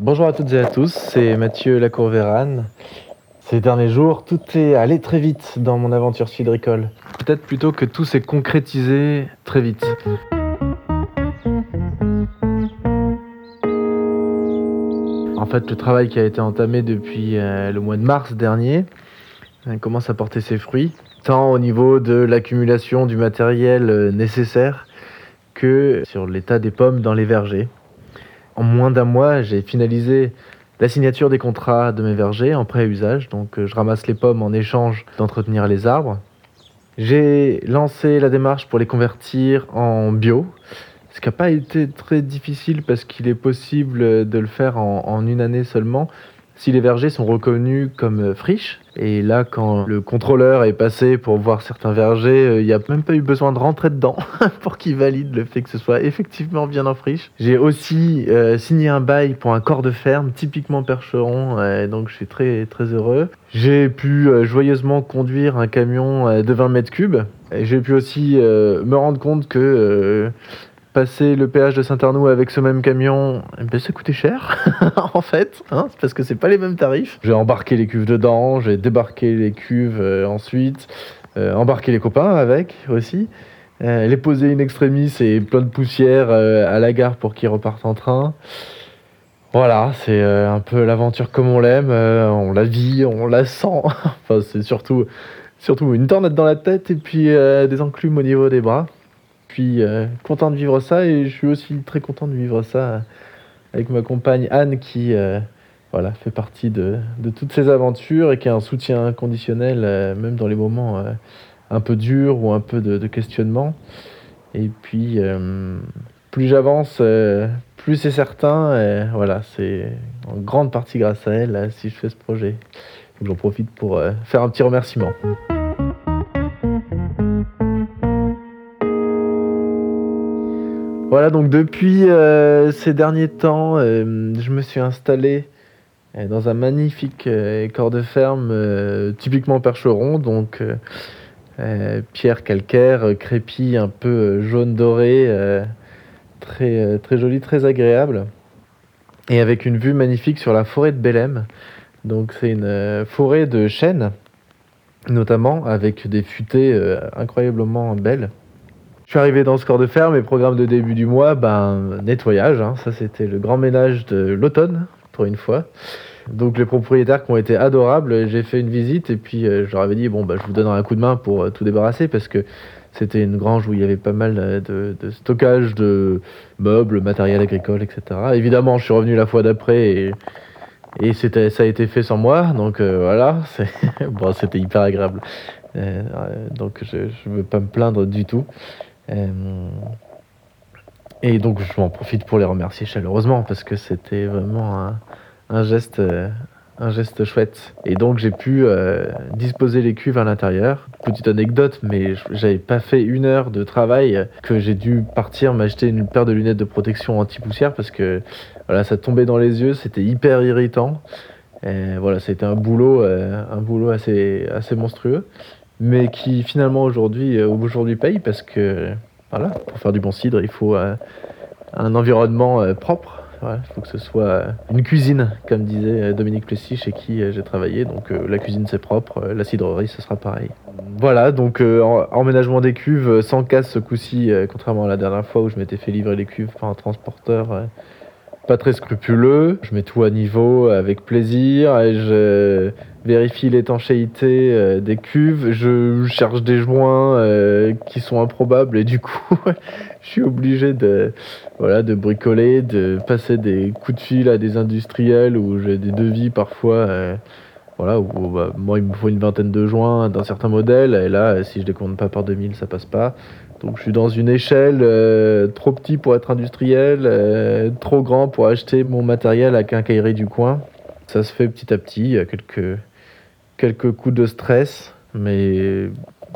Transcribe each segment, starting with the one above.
Bonjour à toutes et à tous, c'est Mathieu Lacourvérane. Ces derniers jours, tout est allé très vite dans mon aventure cidricole. Peut-être plutôt que tout s'est concrétisé très vite. En fait, le travail qui a été entamé depuis euh, le mois de mars dernier euh, commence à porter ses fruits, tant au niveau de l'accumulation du matériel euh, nécessaire que sur l'état des pommes dans les vergers. En moins d'un mois, j'ai finalisé la signature des contrats de mes vergers en pré-usage, donc je ramasse les pommes en échange d'entretenir les arbres. J'ai lancé la démarche pour les convertir en bio, ce qui n'a pas été très difficile parce qu'il est possible de le faire en, en une année seulement si les vergers sont reconnus comme friches. Et là, quand le contrôleur est passé pour voir certains vergers, euh, il n'y a même pas eu besoin de rentrer dedans pour qu'il valide le fait que ce soit effectivement bien en friche. J'ai aussi euh, signé un bail pour un corps de ferme, typiquement percheron, euh, donc je suis très, très heureux. J'ai pu euh, joyeusement conduire un camion euh, de 20 mètres cubes. J'ai pu aussi euh, me rendre compte que euh, passer le péage de Saint-Arnoux avec ce même camion, eh ben, ça coûtait cher, en fait, hein, parce que c'est pas les mêmes tarifs. J'ai embarqué les cuves dedans, j'ai débarqué les cuves euh, ensuite, euh, embarqué les copains avec aussi, euh, les poser in extremis et plein de poussière à la gare pour qu'ils repartent en train. Voilà, c'est un peu l'aventure comme on l'aime, on la vit, on la sent. c'est surtout, surtout une tornade dans la tête et puis des enclumes au niveau des bras. Puis euh, content de vivre ça et je suis aussi très content de vivre ça euh, avec ma compagne Anne qui euh, voilà, fait partie de, de toutes ces aventures et qui a un soutien inconditionnel euh, même dans les moments un peu durs ou un peu de, questionnement. Et puis plus j'avance, plus c'est certain. Et voilà, c'est en grande partie grâce à elle si je fais ce projet. J'en profite pour faire un petit remerciement. Voilà, donc depuis euh, ces derniers temps, euh, je me suis installé euh, dans un magnifique corps de ferme typiquement percheron, donc pierre calcaire, crépi un peu jaune doré, très, très joli, très agréable, et avec une vue magnifique sur la forêt de Bélem. Donc c'est une forêt de chênes, notamment avec des futaies incroyablement belles. Je suis arrivé dans ce corps de ferme et programme de début du mois, ben, nettoyage. hein. Ça, c'était le grand ménage de l'automne, pour une fois. Donc, les propriétaires qui ont été adorables, j'ai fait une visite et puis euh, je leur avais dit, bon, bah, je vous donnerai un coup de main pour euh, tout débarrasser parce que c'était une grange où il y avait pas mal euh, de, de stockage de meubles, matériel agricole, etc. Évidemment, je suis revenu la fois d'après et, et ça a été fait sans moi. Donc, euh, voilà, bon, c'était hyper agréable. Euh, donc, je ne veux pas me plaindre du tout. Euh, et donc je m'en profite pour les remercier chaleureusement parce que c'était vraiment un, geste, euh, un geste chouette. Et donc j'ai pu euh, disposer les cuves à l'intérieur. Petite anecdote, mais j'avais pas fait une heure de travail que j'ai dû partir m'acheter une paire de lunettes de protection anti-poussière parce que voilà, ça tombait dans les yeux, c'était hyper irritant. Et voilà, c'était un boulot, un boulot assez, assez monstrueux, mais qui finalement aujourd'hui, euh, aujourd'hui paye parce que voilà, pour faire du bon cidre, il faut euh, un environnement euh, propre. Il faut que ce soit une cuisine, comme disait Dominique Plessis, chez qui j'ai travaillé. Donc la cuisine c'est propre, la cidrerie ce sera pareil. Voilà, donc en- emménagement des cuves sans casse ce coup-ci, contrairement à la dernière fois où je m'étais fait livrer les cuves par un transporteur pas très scrupuleux. Je mets tout à niveau avec plaisir et je vérifie l'étanchéité euh, des cuves. Je cherche des joints euh, qui sont improbables et du coup, je suis obligé de, voilà, de bricoler, de passer des coups de fil à des industriels où j'ai des devis parfois. Voilà, bah, moi il me faut une vingtaine de joints d'un certain modèle et là, si je les compte pas par 2000, ça passe pas. Donc je suis dans une échelle euh, trop petit pour être industriel, euh, trop grand pour acheter mon matériel à quincaillerie du coin. Ça se fait petit à petit, il y a quelques, quelques coups de stress, mais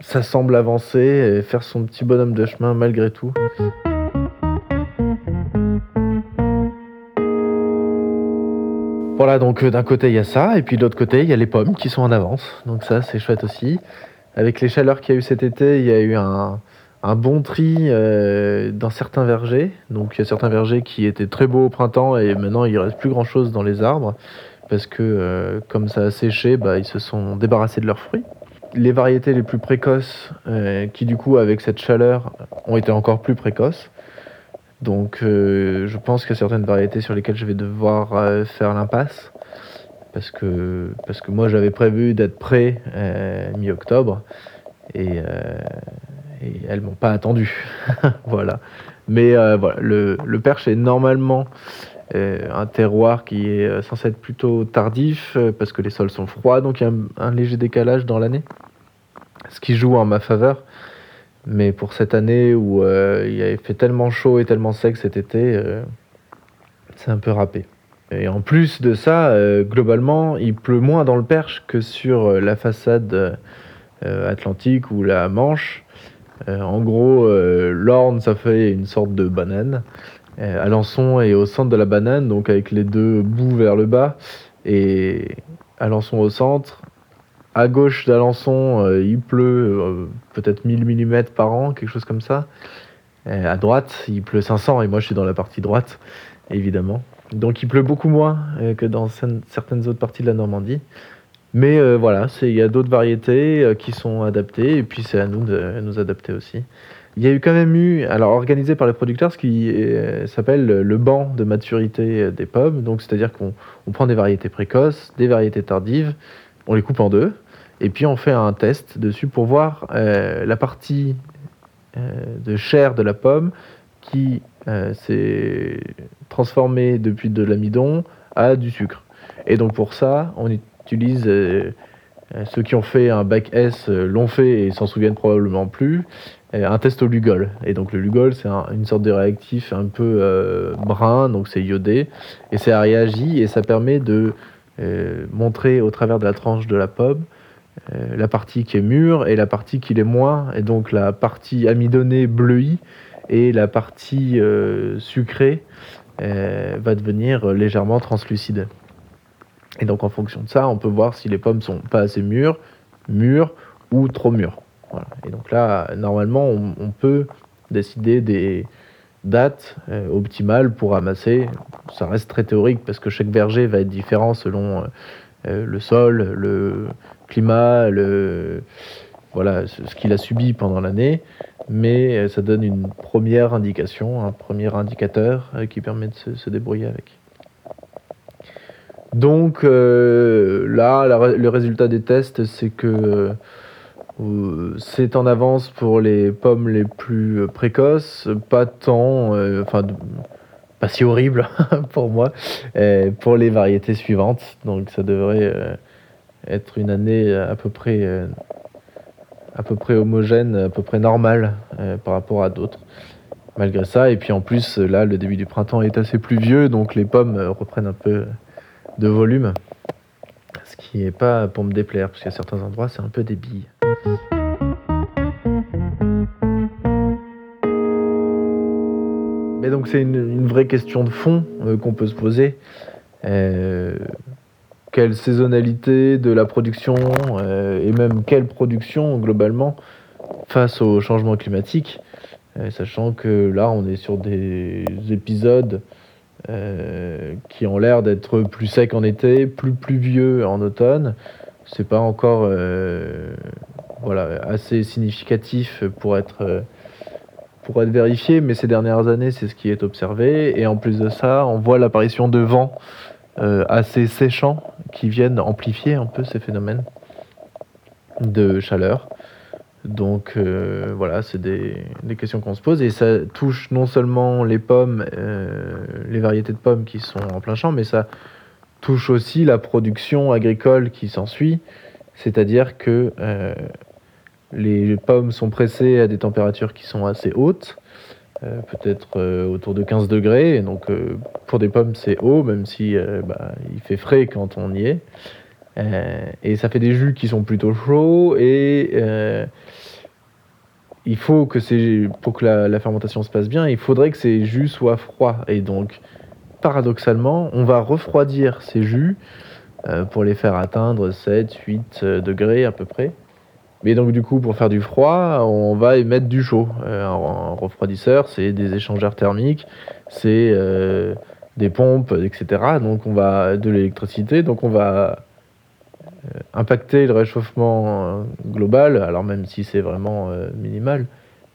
ça semble avancer et faire son petit bonhomme de chemin malgré tout. Voilà, donc euh, d'un côté il y a ça, et puis de l'autre côté il y a les pommes qui sont en avance. Donc ça c'est chouette aussi. Avec les chaleurs qu'il y a eu cet été, il y a eu un, bon tri dans certains vergers. Donc il y a certains vergers qui étaient très beaux au printemps et maintenant il reste plus grand chose dans les arbres parce que comme ça a séché, bah, ils se sont débarrassés de leurs fruits. Les variétés les plus précoces, qui du coup avec cette chaleur ont été encore plus précoces. Donc je pense qu'il y a certaines variétés sur lesquelles je vais devoir faire l'impasse parce que, parce que moi j'avais prévu d'être prêt euh, mi-octobre et, euh, et, elles m'ont pas attendu. voilà. Mais euh, voilà, le, le, Perche est normalement un terroir qui est censé être plutôt tardif parce que les sols sont froids, donc il y a un, léger décalage dans l'année, ce qui joue en ma faveur. Mais pour cette année où il avait fait tellement chaud et tellement sec cet été, c'est un peu râpé. Et en plus de ça, euh, globalement, il pleut moins dans le Perche que sur euh, la façade euh, atlantique ou la Manche. en gros, l'Orne, ça fait une sorte de banane. Alençon est au centre de la banane, donc avec les deux bouts vers le bas. Et Alençon au centre. À gauche d'Alençon, il pleut peut-être 1000 mm par an, quelque chose comme ça. à droite, il pleut 500 et moi je suis dans la partie droite, évidemment. Donc il pleut beaucoup moins euh, que dans certaines autres parties de la Normandie. Mais euh, voilà, il y a d'autres variétés euh, qui sont adaptées et puis c'est à nous de nous adapter aussi. Il y a eu quand même eu, alors organisé par les producteurs, ce qui s'appelle le banc de maturité des pommes. Donc c'est-à-dire qu'on prend des variétés précoces, des variétés tardives, on les coupe en deux et puis on fait un test dessus pour voir la partie de chair de la pomme qui s'est transformé depuis de l'amidon à du sucre. Et donc pour ça, on utilise, euh, euh, ceux qui ont fait un bac S euh, l'ont fait et s'en souviennent probablement plus, un test au Lugol. Et donc le Lugol, c'est une sorte de réactif un peu brun, donc c'est iodé, et ça réagit et ça permet de montrer au travers de la tranche de la pomme la partie qui est mûre et la partie qui l'est moins, et donc la partie amidonnée bleuie et la partie sucrée euh, va devenir légèrement translucide. Et donc en fonction de ça, on peut voir si les pommes sont pas assez mûres, mûres ou trop mûres. Et donc là, normalement, on, peut décider des dates euh, optimales pour ramasser. Ça reste très théorique parce que chaque verger va être différent selon euh, le sol, le climat, le, voilà, ce qu'il a subi pendant l'année mais euh, ça donne une première indication, un premier indicateur euh, qui permet de se, débrouiller avec. Donc euh, là, le résultat des tests, c'est que c'est en avance pour les pommes les plus précoces, pas tant, enfin, pas si horrible pour moi, pour les variétés suivantes. Donc ça devrait être une année à peu près à peu près homogène, à peu près normal euh, par rapport à d'autres. Malgré ça, et puis en plus, là, le début du printemps est assez pluvieux, donc les pommes euh, reprennent un peu de volume. Ce qui n'est pas pour me déplaire, parce qu'à certains endroits, c'est un peu des billes. Mais donc c'est une, vraie question de fond euh, qu'on peut se poser quelle saisonnalité de la production euh, et même quelle production globalement face au changement climatique, euh, sachant que là on est sur des épisodes euh, qui ont l'air d'être plus secs en été, plus pluvieux en automne. C'est pas encore voilà, assez significatif pour être, pour être vérifié, mais ces dernières années c'est ce qui est observé. Et en plus de ça, on voit l'apparition de vents assez séchants qui viennent amplifier un peu ces phénomènes de chaleur. Donc euh, voilà, c'est des, questions qu'on se pose et ça touche non seulement les pommes, euh, les variétés de pommes qui sont en plein champ, mais ça touche aussi la production agricole qui s'ensuit. C'est-à-dire que euh, les pommes sont pressées à des températures qui sont assez hautes, peut-être autour de 15 degrés. Donc pour des pommes c'est haut, même si bah, il fait frais quand on y est. Euh, et ça fait des jus qui sont plutôt chauds et euh, il faut que ces, pour que la, fermentation se passe bien, il faudrait que ces jus soient froids. Et donc, paradoxalement, on va refroidir ces jus euh, pour les faire atteindre 7, 8 degrés à peu près. Mais donc du coup, pour faire du froid, on va émettre du chaud. Euh, un refroidisseur, c'est des échangeurs thermiques, c'est euh, des pompes, etc. Donc on va de l'électricité, donc on va euh, impacter le réchauffement global, alors même si c'est vraiment minimal.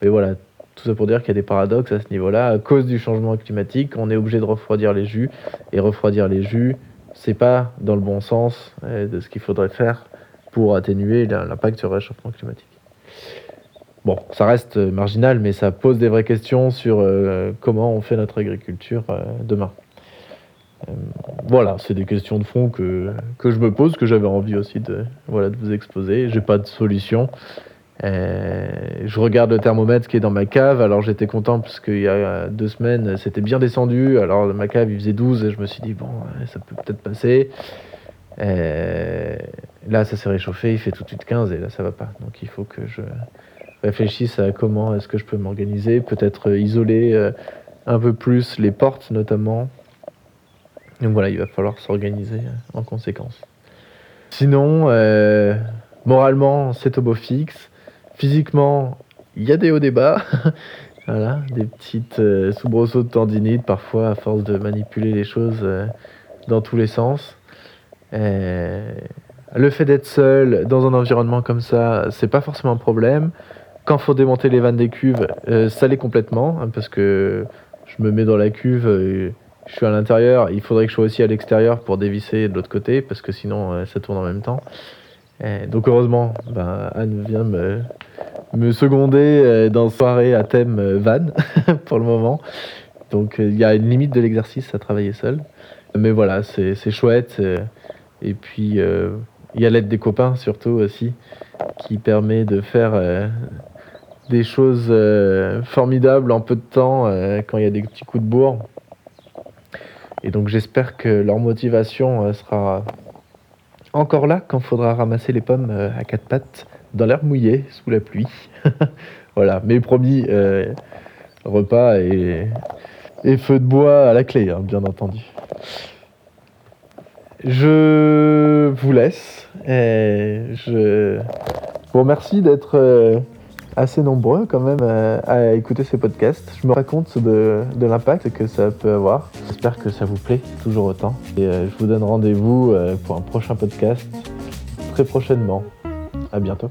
Mais voilà, tout ça pour dire qu'il y a des paradoxes à ce niveau-là. À cause du changement climatique, on est obligé de refroidir les jus. Et refroidir les jus, c'est pas dans le bon sens de ce qu'il faudrait faire pour atténuer l'impact sur le réchauffement climatique. Bon, ça reste marginal, mais ça pose des vraies questions sur euh, comment on fait notre agriculture euh, demain. Euh, voilà, c'est des questions de fond que, je me pose, que j'avais envie aussi de, vous exposer. J'ai pas de solution. je regarde le thermomètre qui est dans ma cave. Alors j'étais content parce qu'il y a deux semaines, c'était bien descendu. Alors ma cave, il faisait 12 et je me suis dit, bon, ça peut peut-être passer. Euh, là, ça s'est réchauffé, il fait tout de suite 15 et là, ça va pas. Donc, il faut que je réfléchisse à comment est-ce que je peux m'organiser, peut-être isoler euh, un peu plus les portes notamment. Donc voilà, il va falloir s'organiser euh, en conséquence. Sinon, moralement, c'est au beau fixe. Physiquement, il y a des hauts débats. voilà, des petites soubresauts de tendinite parfois à force de manipuler les choses dans tous les sens. Euh, le fait d'être seul dans un environnement comme ça, c'est pas forcément un problème. Quand faut démonter les vannes des cuves, euh, ça l'est complètement, hein, parce que je me mets dans la cuve, euh, je suis à l'intérieur, il faudrait que je sois aussi à l'extérieur pour dévisser de l'autre côté, parce que sinon ça tourne en même temps. donc heureusement, ben, Anne vient me, me seconder dans une soirée à thème van pour le moment. Donc il y a une limite de l'exercice à travailler seul. Mais voilà, c'est chouette. Et puis, euh, il y a l'aide des copains surtout aussi, qui permet de faire euh, des choses euh, formidables en peu de temps quand il y a des petits coups de bourre. Et donc j'espère que leur motivation sera encore là quand il faudra ramasser les pommes à quatre pattes dans l'air mouillé sous la pluie. voilà, mais promis, repas et, feu de bois à la clé, hein, bien entendu. Je vous laisse. Et je vous remercie d'être euh, assez nombreux quand même euh, à écouter ces podcasts. Je me rends compte de, l'impact que ça peut avoir. J'espère que ça vous plaît toujours autant. Et euh, je vous donne rendez-vous pour un prochain podcast très prochainement. À bientôt.